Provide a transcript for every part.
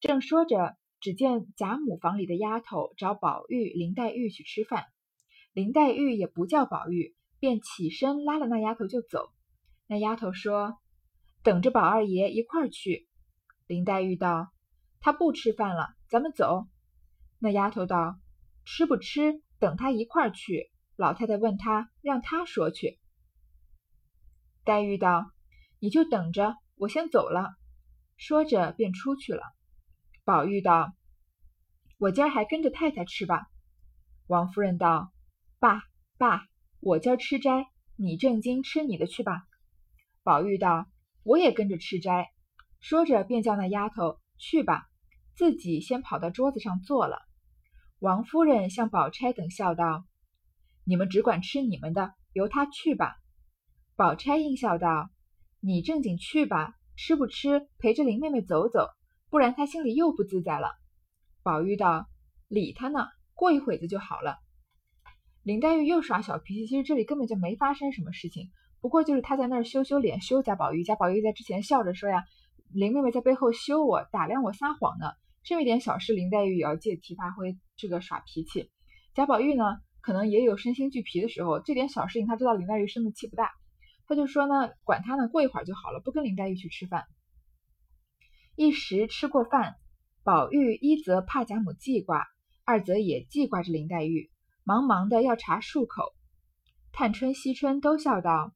正说着，只见贾母房里的丫头找宝玉、林黛玉去吃饭，林黛玉也不叫宝玉，便起身拉了那丫头就走。那丫头说：“等着宝二爷一块儿去。”林黛玉道：“他不吃饭了，咱们走。”那丫头道：“吃不吃，等他一块儿去。”老太太问他，让他说去。黛玉道：“你就等着，我先走了。”说着便出去了。宝玉道：“我今儿还跟着太太吃吧。”王夫人道：“爸爸，我今儿吃斋，你正经吃你的去吧。”宝玉道：“我也跟着吃斋。”说着便叫那丫头去吧，自己先跑到桌子上坐了。王夫人向宝钗等笑道：“你们只管吃你们的，由他去吧。”宝钗应笑道：“你正经去吧，吃不吃陪着林妹妹走走，不然他心里又不自在了。”宝玉道：“理他呢，过一会子就好了。”林黛玉又耍小脾气，其实这里根本就没发生什么事情，不过就是她在那儿羞羞脸，羞贾宝玉。贾宝玉在之前笑着说呀：“林妹妹在背后羞我，打量我，撒谎呢。”这么一点小事，林黛玉也要借题发挥，这个耍脾气。贾宝玉呢，可能也有身心俱疲的时候，这点小事情他知道林黛玉生的气不大。他就说呢，管他呢，过一会儿就好了，不跟林黛玉去吃饭。一时吃过饭，宝玉一则怕贾母记挂，二则也记挂着林黛玉，忙忙的要茶漱口。探春、惜春都笑道：“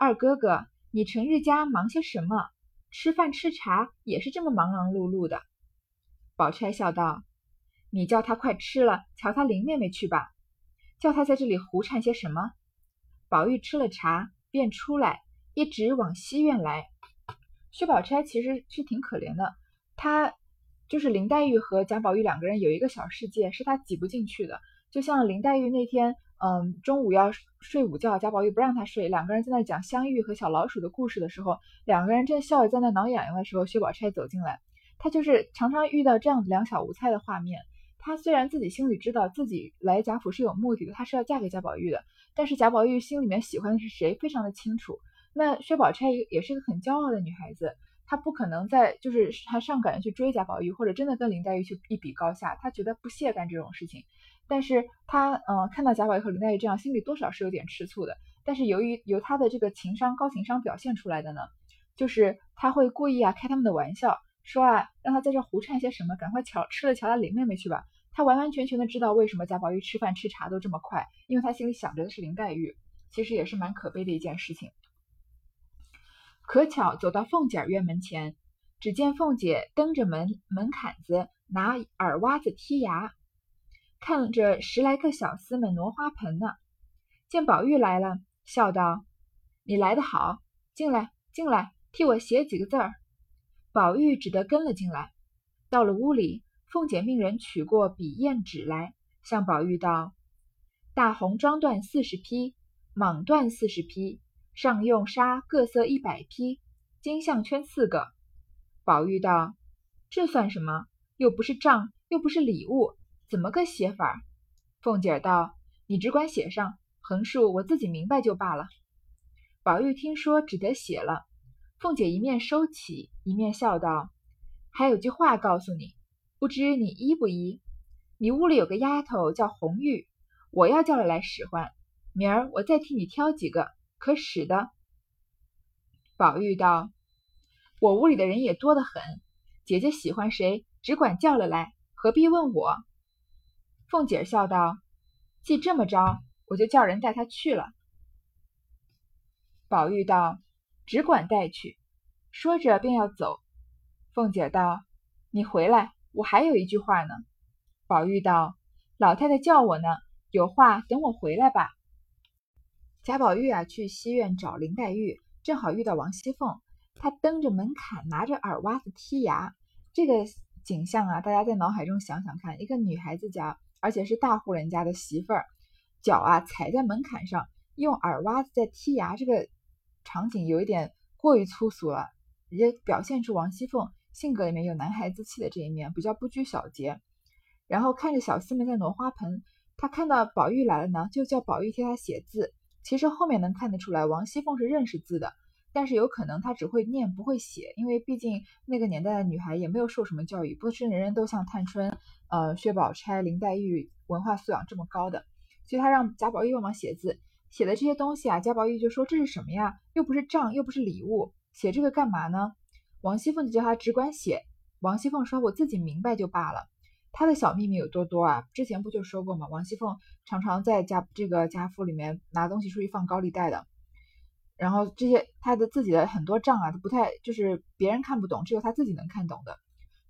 二哥哥，你成日家忙些什么？吃饭吃茶也是这么忙忙碌碌的。”宝钗笑道：“你叫他快吃了，瞧他林妹妹去吧，叫他在这里胡缠些什么？”宝玉吃了茶。便出来，一直往西院来。薛宝钗其实是挺可怜的，她就是林黛玉和贾宝玉两个人有一个小世界，是她挤不进去的。就像林黛玉那天，嗯，中午要睡午觉，贾宝玉不让她睡，两个人在那讲香玉和小老鼠的故事的时候，两个人正笑着在那挠痒痒的时候，薛宝钗走进来，她就是常常遇到这样两小无猜的画面。她虽然自己心里知道自己来贾府是有目的的，她是要嫁给贾宝玉的。但是贾宝玉心里面喜欢的是谁，非常的清楚。那薛宝钗也也是一个很骄傲的女孩子，她不可能在就是她上赶着去追贾宝玉，或者真的跟林黛玉去一比高下，她觉得不屑干这种事情。但是她嗯看到贾宝玉和林黛玉这样，心里多少是有点吃醋的。但是由于由她的这个情商高情商表现出来的呢，就是她会故意啊开他们的玩笑，说啊让他在这胡掺些什么，赶快瞧吃了瞧他林妹妹去吧。他完完全全的知道为什么贾宝玉吃饭吃茶都这么快，因为他心里想着的是林黛玉，其实也是蛮可悲的一件事情。可巧走到凤姐院门前，只见凤姐蹬着门门槛子，拿耳挖子剔牙，看着十来个小厮们挪花盆呢。见宝玉来了，笑道：“你来得好，进来，进来，替我写几个字儿。”宝玉只得跟了进来，到了屋里。凤姐命人取过笔砚纸来，向宝玉道：“大红装缎四十匹，蟒缎四十匹，上用纱各色一百匹，金项圈四个。”宝玉道：“这算什么？又不是账，又不是礼物，怎么个写法？”凤姐道：“你只管写上，横竖我自己明白就罢了。”宝玉听说，只得写了。凤姐一面收起，一面笑道：“还有句话告诉你。”不知你依不依？你屋里有个丫头叫红玉，我要叫了来使唤。明儿我再替你挑几个可使的。宝玉道：“我屋里的人也多得很，姐姐喜欢谁，只管叫了来，何必问我？”凤姐笑道：“既这么着，我就叫人带她去了。”宝玉道：“只管带去。”说着便要走。凤姐道：“你回来。”我还有一句话呢，宝玉道：“老太太叫我呢，有话等我回来吧。”贾宝玉啊，去西院找林黛玉，正好遇到王熙凤，她蹬着门槛，拿着耳挖子剔牙。这个景象啊，大家在脑海中想想看，一个女孩子家，而且是大户人家的媳妇儿，脚啊踩在门槛上，用耳挖子在剔牙，这个场景有一点过于粗俗了，也表现出王熙凤。性格里面有男孩子气的这一面，比较不拘小节。然后看着小厮们在挪花盆，他看到宝玉来了呢，就叫宝玉替他写字。其实后面能看得出来，王熙凤是认识字的。但是有可能她只会念不会写，因为毕竟那个年代的女孩也没有受什么教育，不是人人都像探春、呃薛宝钗、林黛玉文化素养这么高的，所以她让贾宝玉帮忙写字，写的这些东西啊，贾宝玉就说这是什么呀？又不是账，又不是礼物，写这个干嘛呢？王熙凤就叫他只管写。王熙凤说：“我自己明白就罢了。”他的小秘密有多多啊？之前不就说过吗？王熙凤常常在家这个家父里面拿东西出去放高利贷的，然后这些他的自己的很多账啊，都不太就是别人看不懂，只有他自己能看懂的。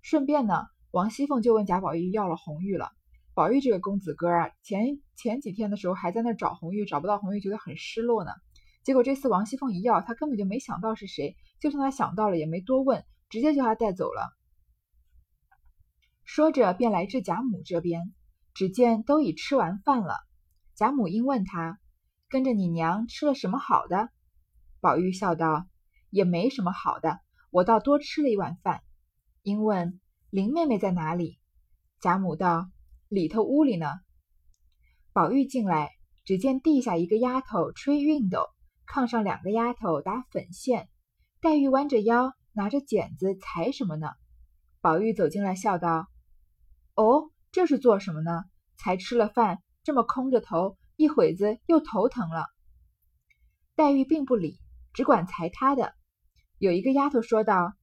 顺便呢，王熙凤就问贾宝玉要了红玉了。宝玉这个公子哥啊，前前几天的时候还在那找红玉，找不到红玉，觉得很失落呢。结果这次王熙凤一要，他根本就没想到是谁，就算他想到了，也没多问，直接叫他带走了。说着，便来至贾母这边，只见都已吃完饭了。贾母因问他：“跟着你娘吃了什么好的？”宝玉笑道：“也没什么好的，我倒多吃了一碗饭。”因问：“林妹妹在哪里？”贾母道：“里头屋里呢。”宝玉进来，只见地下一个丫头吹熨斗，炕上两个丫头打粉线，黛玉弯着腰拿着剪子裁什么呢？宝玉走进来，笑道。哦，这是做什么呢？才吃了饭，这么空着头，一会子又头疼了。黛玉并不理，只管裁她的。有一个丫头说道：“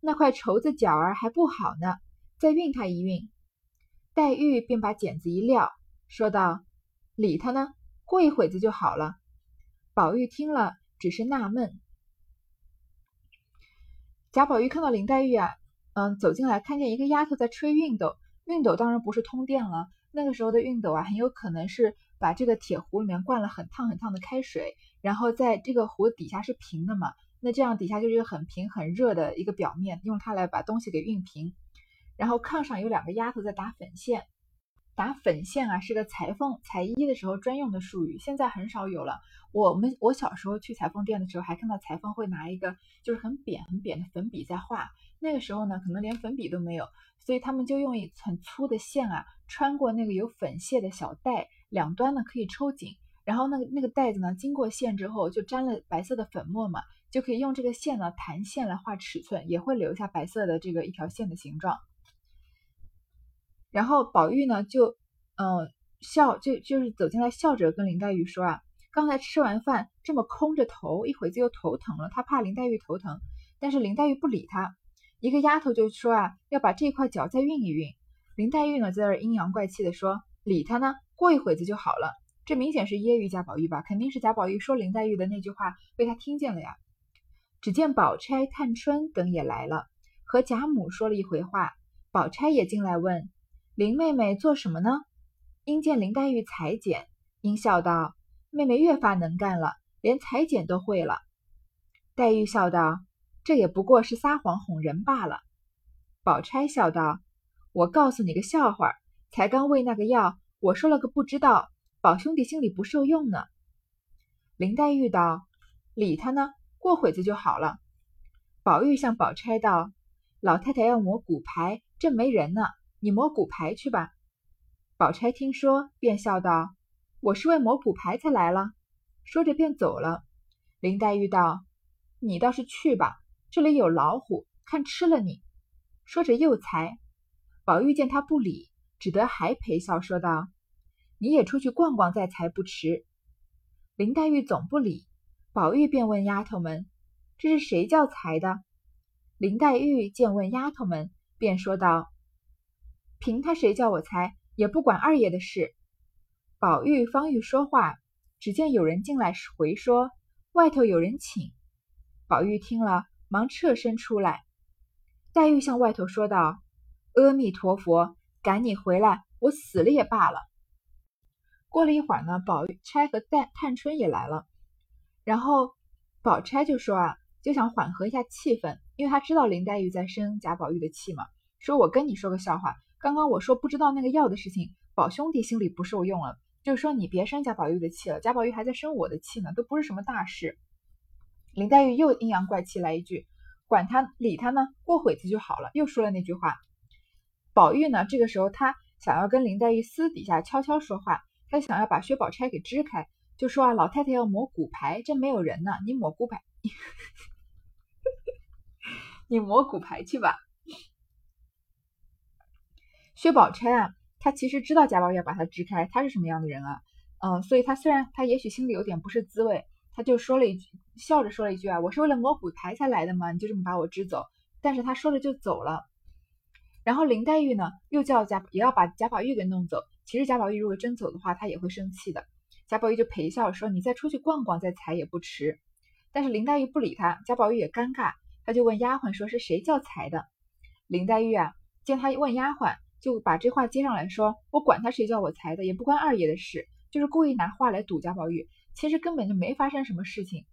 那块绸子角儿还不好呢，再熨它一熨。”黛玉便把剪子一撂，说道：“理他呢，过一会子就好了。”宝玉听了，只是纳闷。贾宝玉看到林黛玉啊，嗯，走进来，看见一个丫头在吹熨斗。熨斗当然不是通电了，那个时候的熨斗啊，很有可能是把这个铁壶里面灌了很烫很烫的开水，然后在这个壶底下是平的嘛，那这样底下就是一个很平很热的一个表面，用它来把东西给熨平。然后炕上有两个丫头在打粉线，打粉线啊是个裁缝裁衣的时候专用的术语，现在很少有了。我们我小时候去裁缝店的时候，还看到裁缝会拿一个就是很扁很扁的粉笔在画，那个时候呢，可能连粉笔都没有。所以他们就用一很粗的线啊，穿过那个有粉屑的小带，两端呢可以抽紧，然后那个那个带子呢经过线之后就沾了白色的粉末嘛，就可以用这个线呢弹线来画尺寸，也会留下白色的这个一条线的形状。然后宝玉呢就嗯笑，就就是走进来笑着跟林黛玉说啊，刚才吃完饭这么空着头，一会子又头疼了，他怕林黛玉头疼，但是林黛玉不理他。一个丫头就说啊，要把这块脚再熨一熨。林黛玉呢，在那阴阳怪气的说：“理他呢，过一会子就好了。”这明显是揶揄贾宝玉吧？肯定是贾宝玉说林黛玉的那句话被他听见了呀。只见宝钗、探春等也来了，和贾母说了一回话。宝钗也进来问林妹妹做什么呢？因见林黛玉裁剪，因笑道：“妹妹越发能干了，连裁剪都会了。”黛玉笑道。这也不过是撒谎哄人罢了。宝钗笑道：“我告诉你个笑话，才刚喂那个药，我说了个不知道，宝兄弟心里不受用呢。”林黛玉道：“理他呢，过会子就好了。”宝玉向宝钗道：“老太太要磨骨牌，正没人呢，你磨骨牌去吧。”宝钗听说，便笑道：“我是为磨骨牌才来了。”说着便走了。林黛玉道：“你倒是去吧。”这里有老虎，看吃了你。说着又裁。宝玉见他不理，只得还陪笑说道：“你也出去逛逛再裁不迟。”林黛玉总不理，宝玉便问丫头们：“这是谁叫裁的？”林黛玉见问丫头们，便说道：“凭他谁叫我猜，也不管二爷的事。”宝玉方欲说话，只见有人进来回说：“外头有人请。”宝玉听了。忙侧身出来，黛玉向外头说道：“阿弥陀佛，赶你回来，我死了也罢了。”过了一会儿呢，宝玉钗和探探春也来了，然后宝钗就说啊，就想缓和一下气氛，因为她知道林黛玉在生贾宝玉的气嘛。说我跟你说个笑话，刚刚我说不知道那个药的事情，宝兄弟心里不受用了，就说你别生贾宝玉的气了，贾宝玉还在生我的气呢，都不是什么大事。林黛玉又阴阳怪气来一句：“管他理他呢，过会子就好了。”又说了那句话。宝玉呢，这个时候他想要跟林黛玉私底下悄悄说话，他想要把薛宝钗给支开，就说啊：“老太太要抹骨牌，这没有人呢，你抹骨牌。”你摸骨牌去吧。薛宝钗啊，她其实知道贾宝玉要把她支开，她是什么样的人啊？嗯，所以她虽然她也许心里有点不是滋味，她就说了一句，笑着说了一句啊，我是为了摸骨牌才来的嘛，你就这么把我支走。但是她说着就走了。然后林黛玉呢，又叫贾也要把贾宝玉给弄走。其实贾宝玉如果真走的话，他也会生气的。贾宝玉就陪笑说：“你再出去逛逛，再裁也不迟。”但是林黛玉不理他，贾宝玉也尴尬，他就问丫鬟说：“是谁叫裁的？”林黛玉啊，见他问丫鬟，就把这话接上来说：“我管他谁叫我裁的，也不关二爷的事。”就是故意拿话来堵贾宝玉，其实根本就没发生什么事情。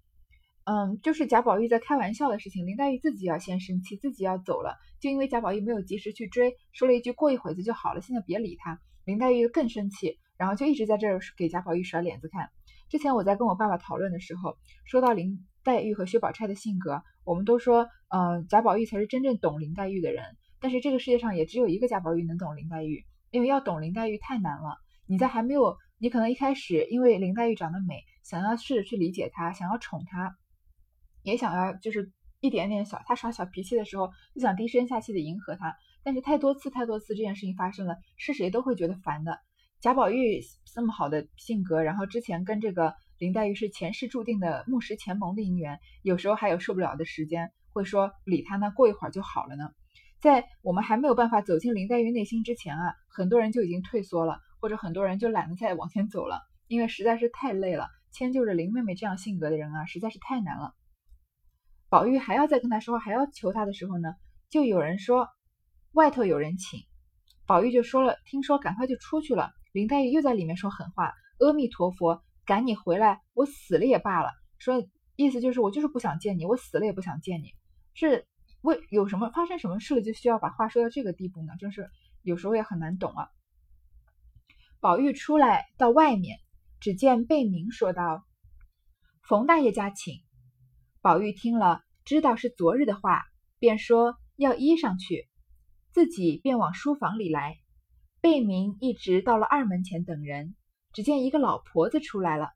嗯，就是贾宝玉在开玩笑的事情，林黛玉自己要先生气，自己要走了，就因为贾宝玉没有及时去追，说了一句过一会子就好了，现在别理他。林黛玉更生气，然后就一直在这儿给贾宝玉甩脸子看。之前我在跟我爸爸讨论的时候，说到林黛玉和薛宝钗的性格，我们都说，嗯，贾宝玉才是真正懂林黛玉的人。但是这个世界上也只有一个贾宝玉能懂林黛玉，因为要懂林黛玉太难了。你在还没有，你可能一开始因为林黛玉长得美，想要试着去理解她，想要宠她。也想要就是一点点小，他耍小脾气的时候，就想低声下气的迎合他。但是太多次太多次这件事情发生了，是谁都会觉得烦的。贾宝玉这么好的性格，然后之前跟这个林黛玉是前世注定的木石前盟的姻缘，有时候还有受不了的时间，会说理他呢，过一会儿就好了呢。在我们还没有办法走进林黛玉内心之前啊，很多人就已经退缩了，或者很多人就懒得再往前走了，因为实在是太累了。迁就着林妹妹这样性格的人啊，实在是太难了。宝玉还要再跟他说话，还要求他的时候呢，就有人说外头有人请，宝玉就说了，听说赶快就出去了。林黛玉又在里面说狠话，阿弥陀佛，赶你回来，我死了也罢了。说意思就是我就是不想见你，我死了也不想见你。是为有什么发生什么事了，就需要把话说到这个地步呢？真是有时候也很难懂啊。宝玉出来到外面，只见贝明说道：“冯大爷家请。”宝玉听了，知道是昨日的话，便说要衣裳去，自己便往书房里来。贝明一直到了二门前等人，只见一个老婆子出来了。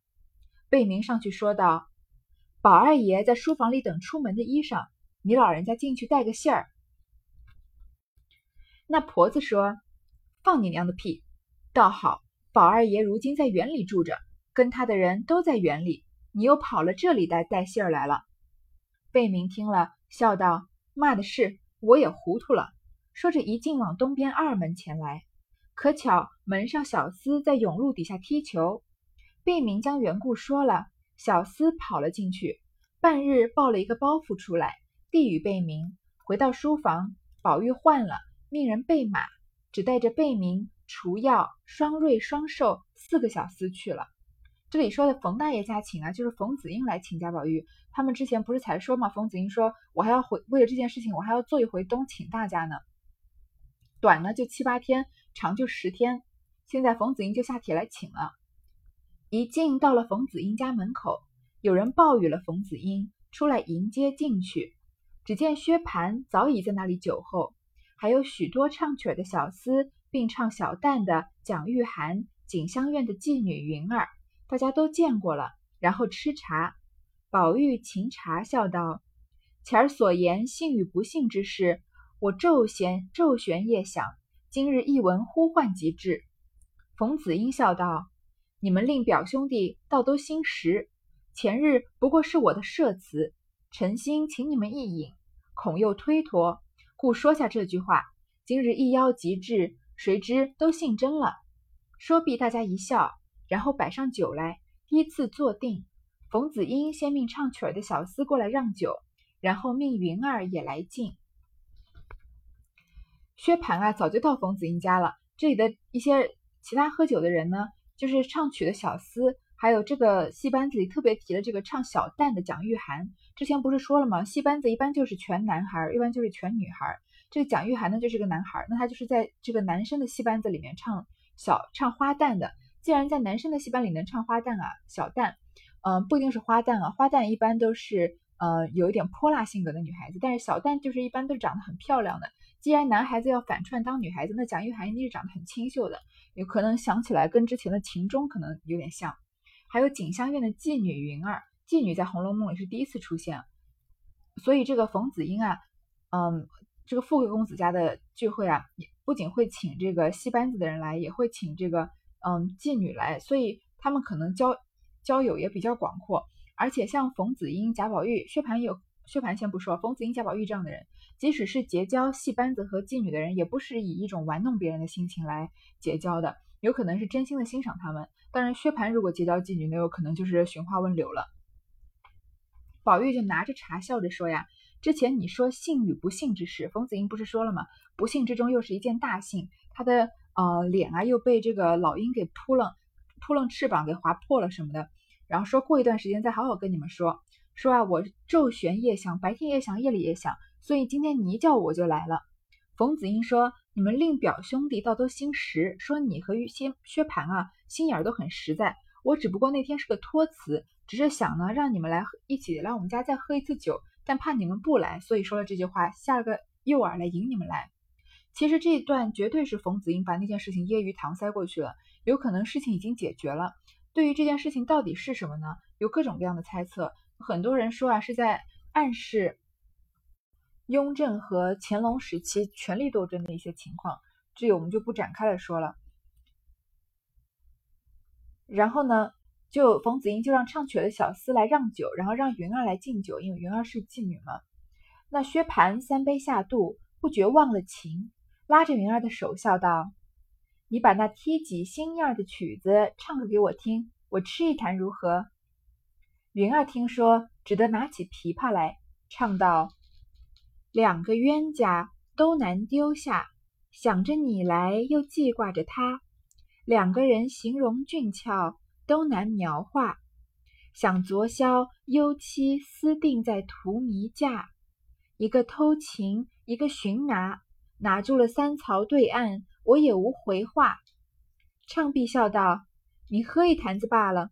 贝明上去说道：“宝二爷在书房里等出门的衣裳，你老人家进去带个信儿。”那婆子说：“放你娘的屁！倒好，宝二爷如今在园里住着，跟他的人都在园里，你又跑了这里来带信儿来了。”贝明听了，笑道：“骂的是，我也糊涂了。”说着，一径往东边二门前来。可巧门上小厮在甬路底下踢球，贝明将缘故说了，小厮跑了进去，半日抱了一个包袱出来，递与贝明。回到书房，宝玉换了，命人备马，只带着贝明、除药、双瑞、双寿四个小厮去了。这里说的冯大爷家请啊，就是冯子英来请贾宝玉。他们之前不是才说吗？冯子英说：“我还要回，为了这件事情，我还要做一回东，请大家呢。短呢就七八天，长就十天。现在冯子英就下帖来请了。一进到了冯子英家门口，有人报与了冯子英，出来迎接进去。只见薛蟠早已在那里酒后，还有许多唱曲的小厮，并唱小旦的蒋玉菡、锦香院的妓女云儿。大家都见过了，然后吃茶。宝玉擎茶笑道：“前儿所言信与不信之事，我昼闲昼悬夜想，今日一闻呼唤即至。”冯子英笑道：“你们令表兄弟倒都心实。前日不过是我的设词，诚心请你们一饮，恐又推脱，故说下这句话。今日一邀即至，谁知都信真了。”说毕，大家一笑。然后摆上酒来，依次坐定。冯子英先命唱曲儿的小厮过来让酒，然后命云儿也来敬。薛蟠啊，早就到冯子英家了。这里的一些其他喝酒的人呢，就是唱曲的小厮，还有这个戏班子里特别提了这个唱小旦的蒋玉菡。之前不是说了吗？戏班子一般就是全男孩，一般就是全女孩。这个蒋玉菡呢，就是个男孩，那他就是在这个男生的戏班子里面唱小唱花旦的。既然在男生的戏班里能唱花旦啊，小旦，嗯，不一定是花旦啊，花旦一般都是呃有一点泼辣性格的女孩子，但是小旦就是一般都长得很漂亮的。既然男孩子要反串当女孩子，那蒋玉菡一定是长得很清秀的，有可能想起来跟之前的秦钟可能有点像。还有锦香院的妓女云儿，妓女在《红楼梦》里是第一次出现，所以这个冯子英啊，嗯，这个富贵公子家的聚会啊，不仅会请这个戏班子的人来，也会请这个嗯妓女来，所以他们可能交交友也比较广阔。而且像冯子英、贾宝玉、薛蟠有薛蟠先不说，冯子英、贾宝玉这样的人，即使是结交戏班子和妓女的人，也不是以一种玩弄别人的心情来结交的，有可能是真心的欣赏他们。当然，薛蟠如果结交妓女，那有可能就是寻花问柳了。宝玉就拿着茶笑着说呀：“之前你说幸与不幸之事，冯子英不是说了吗？不幸之中又是一件大幸，他的呃脸啊又被这个老鹰给扑棱扑棱翅膀给划破了什么的。”然后说过一段时间再好好跟你们说说啊，我昼悬夜想，白天也想，夜里也想，所以今天你一叫我就来了。冯子英说：“你们令表兄弟倒都心实，说你和薛薛蟠啊心眼都很实在。我只不过那天是个托词，只是想呢让你们来一起来我们家再喝一次酒，但怕你们不来，所以说了这句话，下了个诱饵来引你们来。其实这一段绝对是冯子英把那件事情揶揄搪塞过去了，有可能事情已经解决了。”对于这件事情到底是什么呢？有各种各样的猜测。很多人说啊，是在暗示雍正和乾隆时期权力斗争的一些情况，这我们就不展开来说了。然后呢，就冯子英就让唱曲的小厮来让酒，然后让云儿来敬酒，因为云儿是妓女嘛。那薛蟠三杯下肚，不觉忘了情，拉着云儿的手笑道。你把那贴己心样的曲子唱个给我听，我吃一坛如何？云儿听说，只得拿起琵琶来，唱道：“两个冤家都难丢下，想着你来又记挂着他。两个人形容俊俏，都难描画。想昨宵幽妻私定在荼蘼架，一个偷情，一个寻拿，拿住了三曹对岸。”我也无回话，唱毕笑道：“你喝一坛子罢了。”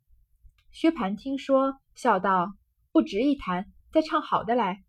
薛蟠听说，笑道：“不值一坛，再唱好的来。”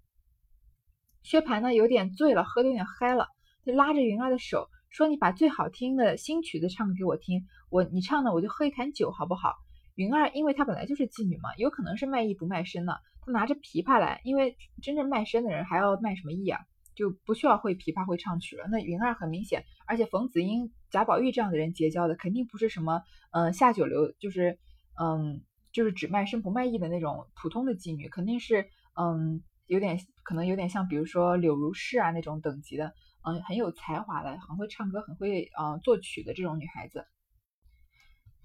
薛蟠呢，有点醉了，喝的有点嗨了，就拉着云儿的手说：“你把最好听的新曲子唱给我听，我你唱的我就喝一坛酒，好不好？”云儿因为她本来就是妓女嘛，有可能是卖艺不卖身的，她拿着琵琶来，因为真正卖身的人还要卖什么艺啊？就不需要会琵琶会唱曲了。那云儿很明显，而且冯子英、贾宝玉这样的人结交的，肯定不是什么嗯下九流，就是嗯就是只卖身不卖艺的那种普通的妓女，肯定是嗯有点可能有点像比如说柳如是啊那种等级的，嗯很有才华的，很会唱歌，很会嗯作曲的这种女孩子。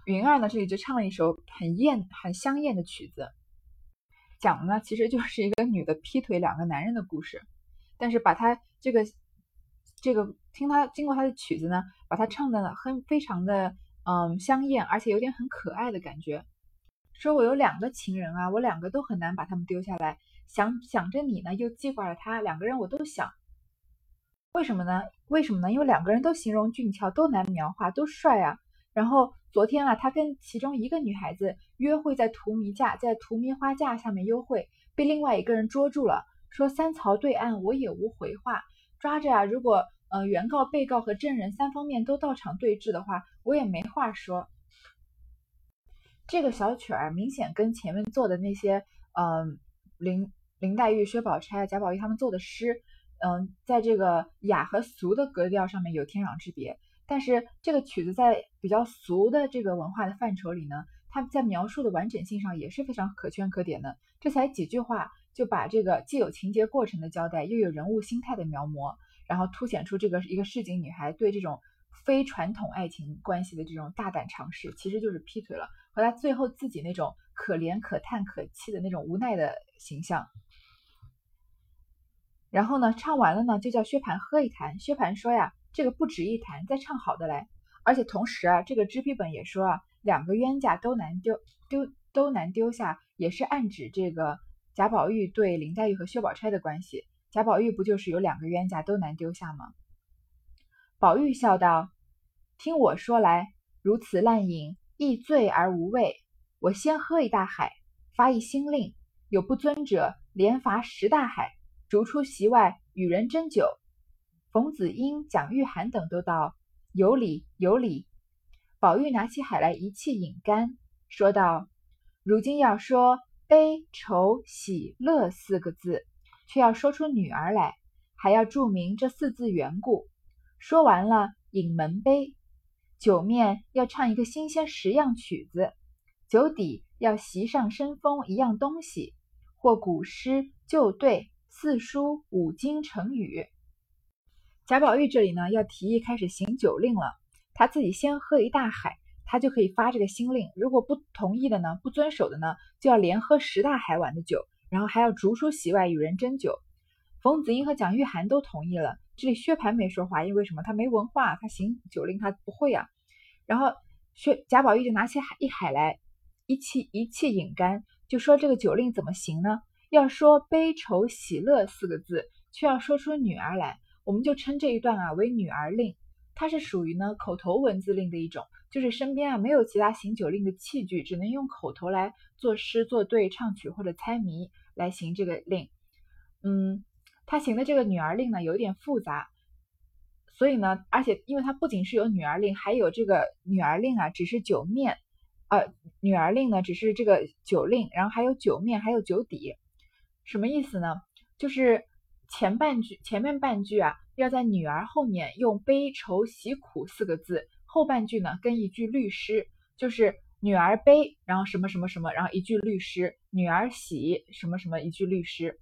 云儿呢这里就唱了一首很艳很香艳的曲子，讲的呢其实就是一个女的劈腿两个男人的故事。但是把她这个这个听她经过她的曲子呢，把她唱的很非常的嗯香艳，而且有点很可爱的感觉。说我有两个情人啊，我两个都很难把他们丢下来，想想着你呢，又记挂着他，两个人我都想。为什么呢？为什么呢？因为两个人都形容俊俏，都难描画，都帅啊。然后昨天啊，他跟其中一个女孩子约会在荼蘼架，在荼蘼花架下面幽会，被另外一个人捉住了。说三曹对岸，我也无回话。抓着啊，如果呃原告、被告和证人三方面都到场对质的话，我也没话说。这个小曲儿明显跟前面做的那些，嗯，林林黛玉、薛宝钗、贾宝玉他们做的诗，嗯，在这个雅和俗的格调上面有天壤之别。但是这个曲子在比较俗的这个文化的范畴里呢，它在描述的完整性上也是非常可圈可点的。这才几句话。就把这个既有情节过程的交代，又有人物心态的描摹，然后凸显出这个一个市井女孩对这种非传统爱情关系的这种大胆尝试，其实就是劈腿了，和她最后自己那种可怜可叹可泣的那种无奈的形象。然后呢，唱完了呢，就叫薛蟠喝一坛。薛蟠说呀，这个不值一坛，再唱好的来。而且同时啊，这个知批本也说啊，两个冤家都难丢丢都难丢下，也是暗指这个。贾宝玉对林黛玉和薛宝钗的关系，贾宝玉不就是有两个冤家都难丢下吗？宝玉笑道：“听我说来，如此滥饮，亦醉而无味。我先喝一大海，发一新令，有不尊者，连罚十大海，逐出席外，与人斟酒。”冯子英、蒋玉菡等都道：“有理，有理。”宝玉拿起海来一气饮干，说道：“如今要说。”悲愁喜乐四个字，却要说出女儿来，还要注明这四字缘故。说完了，引门杯。酒面要唱一个新鲜十样曲子，酒底要席上生风一样东西，或古诗旧对、四书五经成语。贾宝玉这里呢，要提议开始行酒令了。他自己先喝一大海，他就可以发这个新令。如果不同意的呢，不遵守的呢，就要连喝十大海碗的酒，然后还要逐出席外与人斟酒。冯子英和蒋玉菡都同意了，这里薛蟠没说话，因为什么？他没文化，他行酒令他不会啊。然后薛贾宝玉就拿起海一海来，一气一气饮干，就说这个酒令怎么行呢？要说悲愁喜乐四个字，却要说出女儿来，我们就称这一段啊为女儿令。它是属于呢口头文字令的一种，就是身边啊没有其他行酒令的器具，只能用口头来作诗、作对、唱曲或者猜谜来行这个令。嗯。他行的这个女儿令呢，有点复杂，所以呢，而且因为它不仅是有女儿令，还有这个女儿令啊，只是酒面，呃，女儿令呢只是这个酒令，然后还有酒面，还有酒底，什么意思呢？就是前半句前面半句啊，要在女儿后面用悲愁喜苦四个字，后半句呢跟一句律诗，就是女儿悲，然后什么什么什么，然后一句律诗，女儿喜什么什么一句律诗。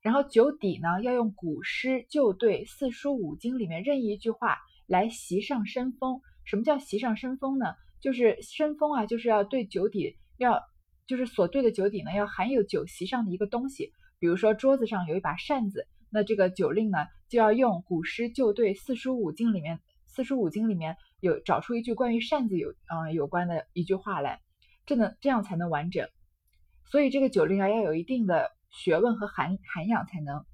然后酒底呢，要用古诗旧对、四书五经里面任意一句话来席上生风。什么叫席上生风呢？就是生风啊，就是要对酒底要，就是所对的酒底呢，要含有酒席上的一个东西。比如说桌子上有一把扇子，那这个酒令呢，就要用古诗旧对、四书五经里面四书五经里面有找出一句关于扇子有嗯有关的一句话来，这能这样才能完整。所以这个酒令啊，要有一定的。学问和涵涵养才能，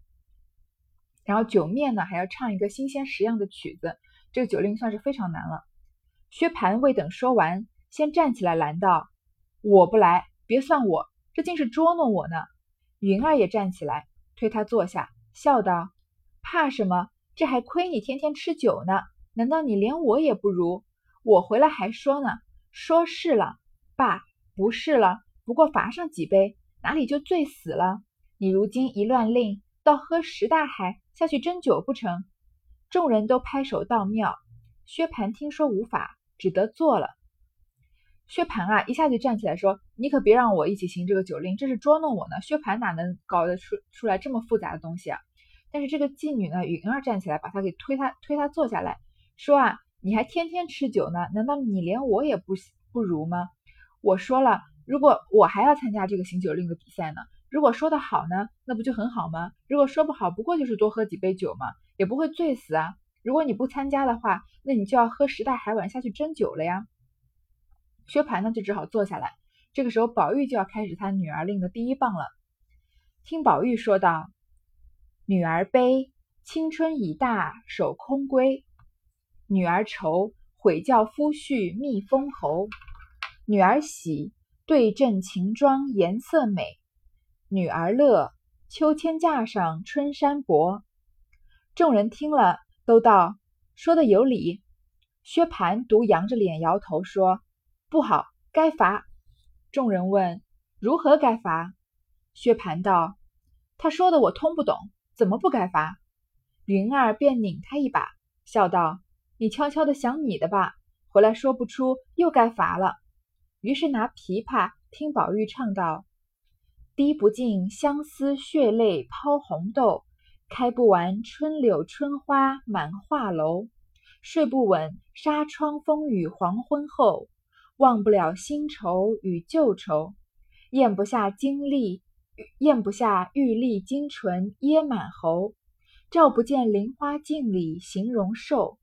然后酒面呢还要唱一个新鲜十样的曲子，这个酒令算是非常难了。薛蟠未等说完，先站起来拦道：“我不来，别算我，这竟是捉弄我呢。”云儿也站起来推他坐下，笑道：“怕什么？这还亏你天天吃酒呢，难道你连我也不如？我回来还说呢，说是了，爸，不是了，不过罚上几杯，哪里就醉死了？”你如今一乱令，倒喝十大海下去斟酒不成？众人都拍手道妙。薛蟠听说无法，只得做了。薛蟠啊，一下就站起来说：“你可别让我一起行这个酒令，这是捉弄我呢。”薛蟠哪能搞得出出来这么复杂的东西啊？但是这个妓女呢，云儿站起来把他给推他推他坐下来说：“啊，你还天天吃酒呢？难道你连我也不不如吗？我说了，如果我还要参加这个行酒令的比赛呢？”如果说的好呢，那不就很好吗？如果说不好，不过就是多喝几杯酒嘛，也不会醉死啊。如果你不参加的话，那你就要喝十大海碗下去斟酒了呀。薛蟠呢就只好坐下来。这个时候，宝玉就要开始他女儿令的第一棒了。听宝玉说道：“女儿悲，青春已大守空闺；女儿愁，悔教夫婿觅封侯；女儿喜，对阵秦妆颜色美。”女儿乐，秋千架上春山薄。众人听了，都道说的有理。薛蟠独扬着脸摇头说：“不好，该罚。”众人问：“如何该罚？”薛蟠道：“他说的我通不懂，怎么不该罚？”云儿便拧他一把，笑道：“你悄悄的想你的吧，回来说不出，又该罚了。”于是拿琵琶听宝玉唱道。滴不尽相思血泪抛红豆，开不完春柳春花满画楼。睡不稳纱窗风雨黄昏后，忘不了新愁与旧愁。咽不下金粒，咽不下玉粒金唇噎满喉。照不见菱花镜里形容瘦，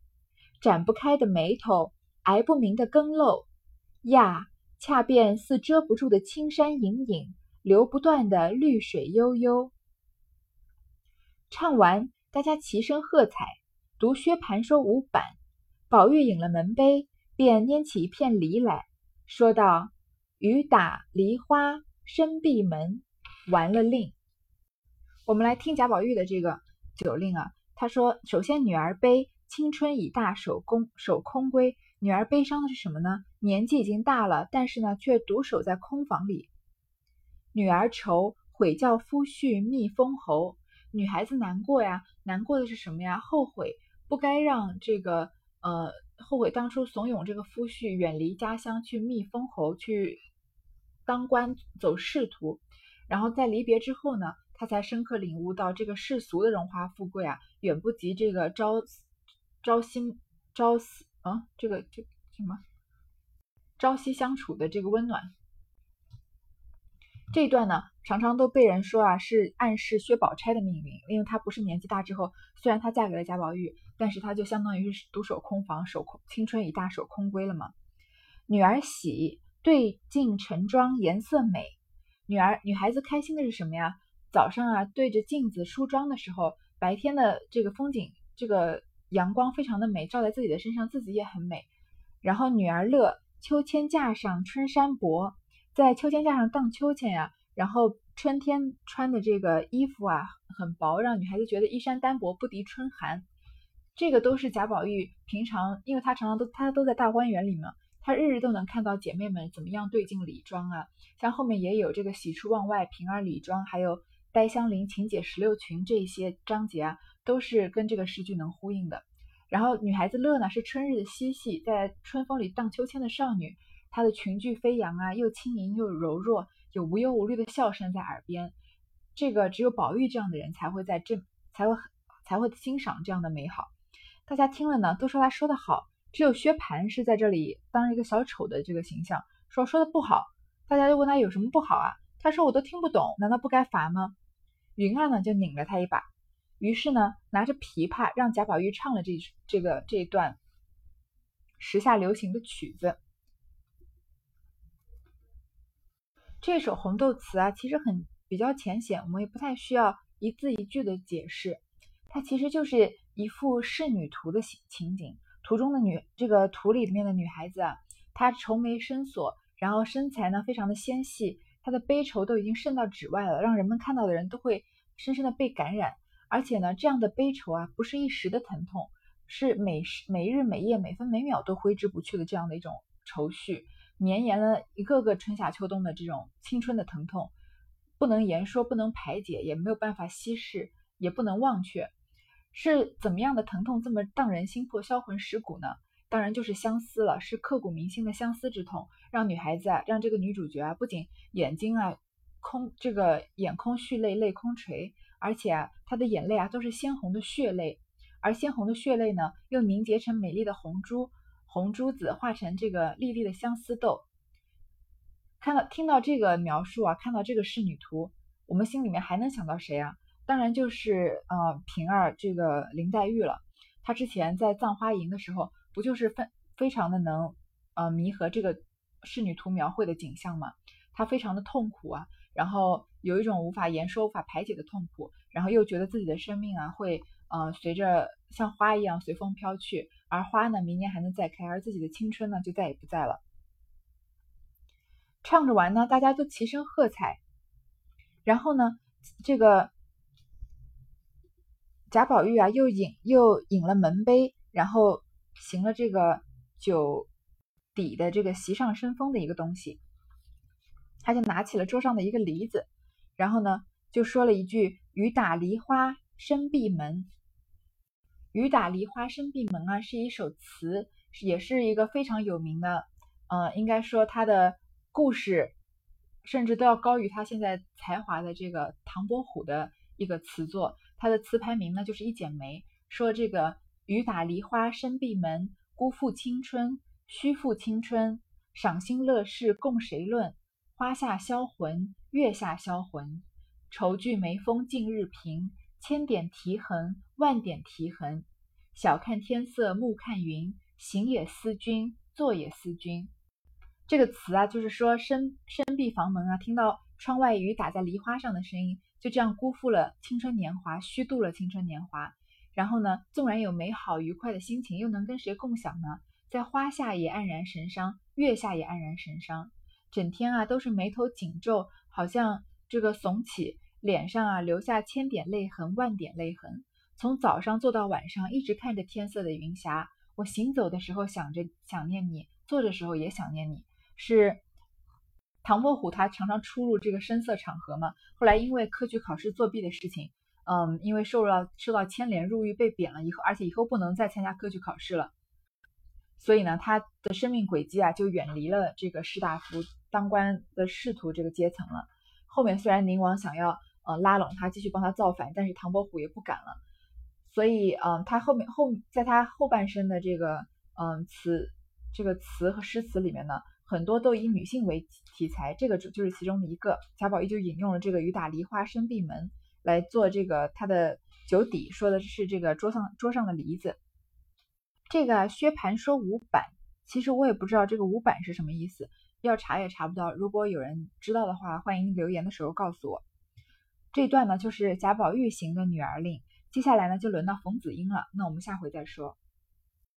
展不开的眉头，挨不明的更漏。呀，恰便似遮不住的青山隐隐。流不断的绿水悠悠。唱完，大家齐声喝彩。独薛蟠说无板。宝玉饮了门杯，便拈起一片梨来说道：“雨打梨花深闭门。”完了令。我们来听贾宝玉的这个酒令啊。他说：“首先，女儿悲，青春已大守空守空闺。女儿悲伤的是什么呢？年纪已经大了，但是呢，却独守在空房里。”女儿愁，悔教夫婿觅封侯。女孩子难过呀，难过的是什么呀？后悔不该让这个呃，后悔当初怂恿这个夫婿远离家乡去觅封侯，去当官走仕途。然后在离别之后呢，他才深刻领悟到这个世俗的荣华富贵啊，远不及这个朝朝夕朝夕啊，这个这什么朝夕相处的这个温暖。这一段呢，常常都被人说啊是暗示薛宝钗的命运，因为她不是年纪大之后，虽然她嫁给了贾宝玉，但是她就相当于是独守空房，守空青春已大守空闺了嘛。女儿喜，对镜晨妆颜色美。女儿女孩子开心的是什么呀？早上啊对着镜子梳妆的时候，白天的这个风景，这个阳光非常的美，照在自己的身上，自己也很美。然后女儿乐，秋千架上春衫薄。在秋千架上荡秋千呀，然后春天穿的这个衣服啊很薄，让女孩子觉得衣衫单薄不敌春寒。这个都是贾宝玉平常，因为他常常都他都在大观园里嘛，他日日都能看到姐妹们怎么样对镜理妆啊。像后面也有这个喜出望外，平儿理妆，还有黛香菱、晴姐石榴裙这一些章节啊，都是跟这个诗句能呼应的。然后女孩子乐呢，是春日的嬉戏，在春风里荡秋千的少女。她的裙裾飞扬啊，又轻盈又柔弱，有无忧无虑的笑声在耳边。这个只有宝玉这样的人才会在这才会才会欣赏这样的美好。大家听了呢，都说他说的好。只有薛蟠是在这里当一个小丑的这个形象，说说的不好。大家就问他有什么不好啊？他说我都听不懂，难道不该罚吗？云儿呢就拧了他一把，于是呢拿着琵琶让贾宝玉唱了这这个这一段时下流行的曲子。这首红豆词啊，其实很比较浅显，我们也不太需要一字一句的解释。它其实就是一幅仕女图的情景，图中的女，这个图里面的女孩子啊，她愁眉深锁，然后身材呢非常的纤细，她的悲愁都已经渗到纸外了，让人们看到的人都会深深的被感染。而且呢，这样的悲愁啊，不是一时的疼痛，是每时每日每夜每分每秒都挥之不去的这样的一种愁绪。绵延了一个个春夏秋冬的这种青春的疼痛，不能言说，不能排解，也没有办法稀释，也不能忘却。是怎么样的疼痛这么荡人心魄、销魂蚀骨呢？当然就是相思了，是刻骨铭心的相思之痛，让女孩子啊，让这个女主角啊，不仅眼睛啊空，这个眼空蓄泪，泪空垂，而且啊，她的眼泪啊都是鲜红的血泪，而鲜红的血泪呢，又凝结成美丽的红珠。红珠子化成这个粒粒的相思豆，看到听到这个描述啊，看到这个仕女图，我们心里面还能想到谁啊？当然就是呃平儿这个林黛玉了。她之前在葬花吟的时候，不就是非非常的能呃弥合这个仕女图描绘的景象吗？她非常的痛苦啊，然后有一种无法言说、无法排解的痛苦，然后又觉得自己的生命啊会呃随着像花一样随风飘去。而花呢，明年还能再开，而自己的青春呢，就再也不在了。唱着完呢，大家都齐声喝彩。然后呢，这个贾宝玉啊，又饮又饮了门杯，然后行了这个酒底的这个席上生风的一个东西。他就拿起了桌上的一个梨子，然后呢，就说了一句：“雨打梨花深闭门。”雨打梨花深闭门啊，是一首词，也是一个非常有名的，呃，应该说他的故事，甚至都要高于他现在才华的这个唐伯虎的一个词作。他的词牌名呢就是《一剪梅》，说这个雨打梨花深闭门，辜负青春，虚负青春，赏心乐事共谁论？花下销魂，月下销魂，愁聚眉峰尽日平。千点啼痕，万点啼痕。晓看天色，暮看云。行也思君，坐也思君。这个词啊，就是说深深闭房门啊，听到窗外雨打在梨花上的声音，就这样辜负了青春年华，虚度了青春年华。然后呢，纵然有美好愉快的心情，又能跟谁共享呢？在花下也黯然神伤，月下也黯然神伤。整天啊，都是眉头紧皱，好像这个耸起。脸上啊留下千点泪痕万点泪痕，从早上坐到晚上，一直看着天色的云霞。我行走的时候想着想念你，坐着时候也想念你。是唐伯虎他常常出入这个声色场合嘛？后来因为科举考试作弊的事情，嗯，因为受到受到牵连入狱被贬了以后，而且以后不能再参加科举考试了，所以呢，他的生命轨迹啊就远离了这个士大夫当官的仕途这个阶层了。后面虽然宁王想要呃拉拢他继续帮他造反，但是唐伯虎也不敢了，所以嗯，他后面后在他后半生的这个嗯词这个词和诗词里面呢。很多都以女性为题材，这个就就是其中的一个。贾宝玉就引用了这个“雨打梨花深闭门”来做这个他的酒底，说的是这个桌上桌上的梨子。这个薛蟠说五板，其实我也不知道这个五板是什么意思，要查也查不到。如果有人知道的话，欢迎留言的时候告诉我。这段呢就是贾宝玉行的女儿令，接下来呢就轮到冯子英了。那我们下回再说。